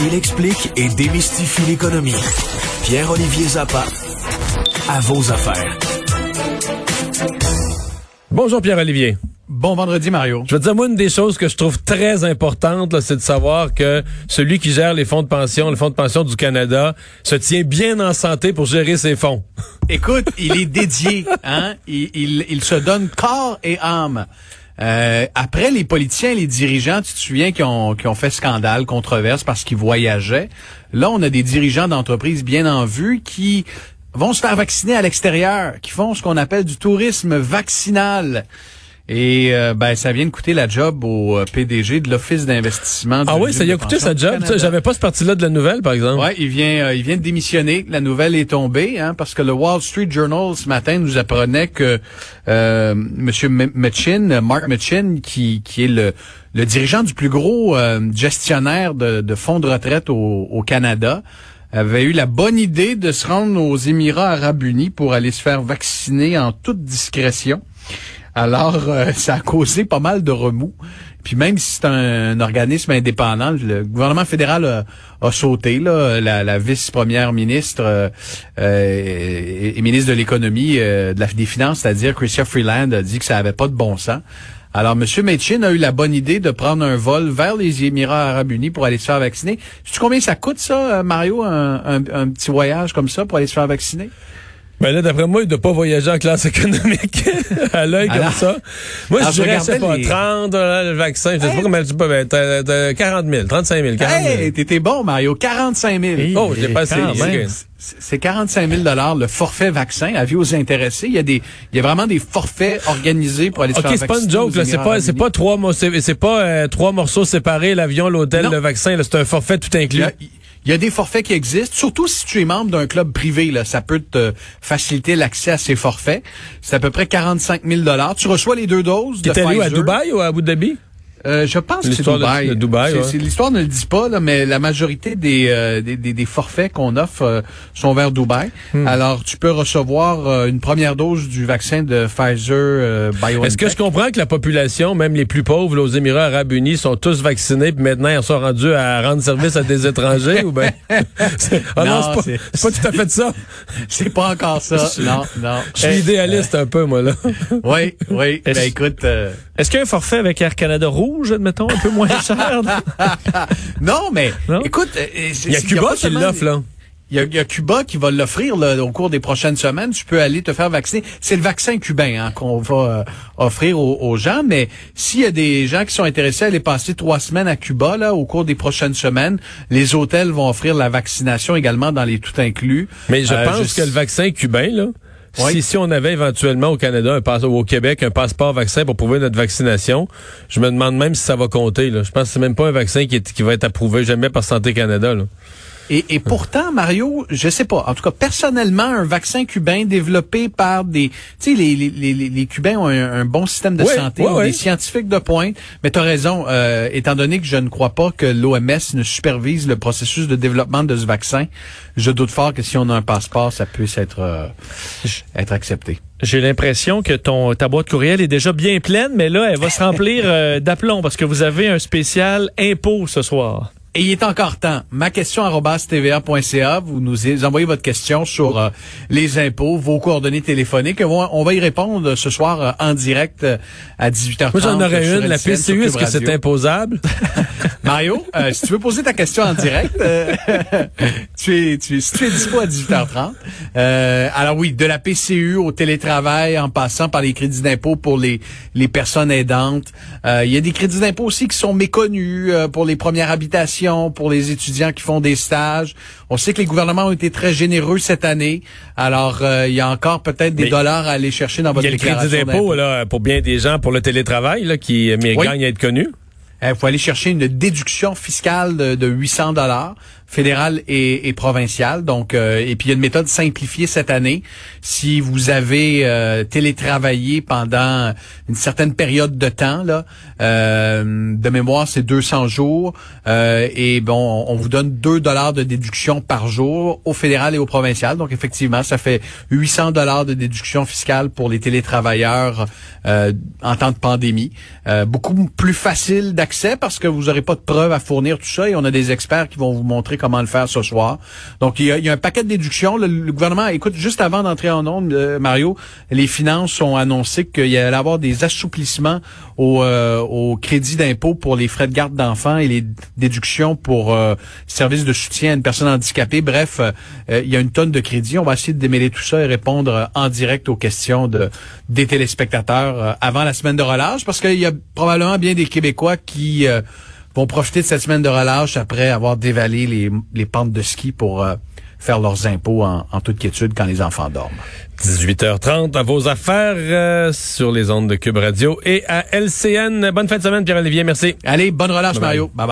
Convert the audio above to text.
Il explique et démystifie l'économie. Pierre-Olivier Zappa, à vos affaires. Bonjour Pierre-Olivier. Bon vendredi, Mario. Je veux te dire, moi, une des choses que je trouve très importante, c'est de savoir que celui qui gère les fonds de pension, le fonds de pension du Canada, se tient bien en santé pour gérer ses fonds. Écoute, il est dédié, hein? Il, il, il se donne corps et âme. Euh, après les politiciens les dirigeants, tu te souviens, qui ont, qui ont fait scandale, controverse parce qu'ils voyageaient. Là, on a des dirigeants d'entreprises bien en vue qui vont se faire vacciner à l'extérieur, qui font ce qu'on appelle du tourisme vaccinal. Et euh, ben ça vient de coûter la job au euh, PDG de l'Office d'investissement. Ah oui, ça y a coûté sa job. J'avais pas ce parti-là de la nouvelle, par exemple. Ouais, il vient, euh, il vient de démissionner. La nouvelle est tombée, hein, parce que le Wall Street Journal ce matin nous apprenait que euh, Monsieur Mitchin, Mark Mitchin, qui qui est le le dirigeant du plus gros gestionnaire de, de, fonds de retraite au, au Canada avait eu la bonne idée de se rendre aux Émirats arabes unis pour aller se faire vacciner en toute discrétion. Alors, euh, ça a causé pas mal de remous. Puis même si c'est un, organisme indépendant, le gouvernement fédéral a, sauté. Là, la, vice-première ministre euh, euh, et, ministre de l'économie, de des finances, c'est-à-dire Chrystia Freeland, a dit que ça avait pas de bon sens. Alors, M. Metchin a eu la bonne idée de prendre un vol vers les Émirats arabes unis pour aller se faire vacciner. Sais-tu combien ça coûte, ça, Mario, un petit voyage comme ça pour aller se faire vacciner? Ben là, d'après moi, il ne doit pas voyager en classe économique à l'œil comme ça. Moi, je dirais, je sais pas, 30, le vaccin, je sais pas comment tu peux, ben, 40 000, 35 000, 40 000. Hey, t'étais bon, Mario, 45 000. oh, j'ai passé. C'est 45 000 le forfait vaccin. Avis aux intéressés. Il y a des, il y a vraiment des forfaits organisés pour aller se faire vacciner. Ok, c'est pas une joke, là. C'est pas, c'est pas trois, c'est pas euh, trois morceaux séparés, l'avion, l'hôtel, le vaccin. C'est un forfait tout inclus. Il y a des forfaits qui existent, surtout si tu es membre d'un club privé. Là, ça peut te faciliter l'accès à ces forfaits. C'est à peu près 45 000 Tu reçois les deux doses de Pfizer. à Dubaï ou à Abu Dhabi? Euh, je pense que c'est Dubaï. Dubaï L'histoire ne le dit pas, là, mais la majorité des, euh, des, des, forfaits qu'on offre euh, sont vers Dubaï. Hmm. Alors, tu peux recevoir une première dose du vaccin de Pfizer BioNTech. Est-ce que je comprends que la population, même les plus pauvres aux Émirats arabes unis, sont tous vaccinés, puis maintenant ils sont rendus à rendre service à des étrangers ou ben? Ah non, c'est pas, pas, tout à fait ça. c'est pas encore ça. non, non. Je suis idéaliste un peu moi là. oui, oui. Ben écoute. Est-ce qu'il y a un forfait avec Air Canada rouge, admettons, un peu moins cher? non, mais écoute, euh, il y a Cuba qui l'offre là. Il y, a, Cuba qui va l'offrir au cours des prochaines semaines. Tu peux aller te faire vacciner. C'est le vaccin cubain hein, qu'on va euh, offrir aux, gens. Mais s'il y a des gens qui sont intéressés à aller passer trois semaines à Cuba là, au cours des prochaines semaines, les hôtels vont offrir la vaccination également dans les tout inclus. Mais je euh, pense que le vaccin cubain là, si, si on avait éventuellement au Canada un ou au Québec un passeport vaccin pour prouver notre vaccination, je me demande même si ça va compter. Là. Je pense que c'est même pas un vaccin qui, qui va être approuvé jamais par Santé Canada. Là. Et, et, pourtant, Mario, je sais pas. En tout cas, personnellement, un vaccin cubain développé par des, tu sais, les, les, les, les, Cubains ont un, bon système de santé, des scientifiques de pointe. Mais tu as raison, euh, étant donné que je ne crois pas que l'OMS ne supervise le processus de développement de ce vaccin, je doute fort que si on a un passeport, ça puisse être euh, être accepté. J'ai l'impression que ton ta boîte courriel est déjà bien pleine, mais là, elle va se remplir euh, d'aplomb parce que vous avez un spécial impôt ce soir. Et il est encore temps. Ma question tva.ca. Vous nous envoyez votre question sur euh, les impôts, vos coordonnées téléphoniques. On va y répondre ce soir euh, en direct euh, à 18h30. Moi, j'en aurais une. La PCU, est-ce que c'est imposable? Mario, si tu veux poser ta question en direct, tu es, tu, si tu es dispo à 18h30. alors oui, de la PCU au télétravail, en passant par les crédits d'impôt pour les, les personnes aidantes. Il y a des crédits d'impôt aussi qui sont méconnus pour les premières habitations pour les étudiants qui font des stages. On sait que les gouvernements ont été très généreux cette année. Alors, euh, il y a encore peut-être des dollars à aller chercher dans votre déclaration. Il y a le crédit d'impôt là pour bien des gens pour le télétravail là, qui mais gagne à être connu. Il faut aller chercher une déduction fiscale de, de 800 dollars. Fédéral et, provincial. Donc, euh, et puis il y a une méthode simplifiée cette année. Si vous avez euh, télétravaillé pendant une certaine période de temps, là, euh, de mémoire, c'est 200 jours, et bon, on vous donne 2 dollars de déduction par jour au fédéral et au provincial. Donc, effectivement, ça fait 800 dollars de déduction fiscale pour les télétravailleurs en temps de pandémie. beaucoup plus facile d'accès parce que vous n'aurez pas de preuves à fournir tout ça, et on a des experts qui vont vous montrer comment le faire ce soir. Donc, il y a, un paquet de déductions. Le, gouvernement, écoute, juste avant d'entrer en onde, euh, Mario, les finances ont annoncé qu'il y allait avoir des assouplissements au, euh, au crédit d'impôt pour les frais de garde d'enfants et les déductions pour euh, services de soutien à une personne handicapée. Bref, euh, il y a une tonne de crédits. On va essayer de démêler tout ça et répondre en direct aux questions de, des téléspectateurs avant la semaine de relâche, parce qu'il y a probablement bien des Québécois qui vont profiter de cette semaine de relâche après avoir dévalé les, les pentes de ski pour euh, faire leurs impôts en, toute quiétude quand les enfants dorment. 18h30 à vos affaires euh, sur les ondes de Cube Radio et à LCN. Bonne fin de semaine, Pierre-Olivier. Merci. Allez, bonne relâche, Mario. Bye, bye.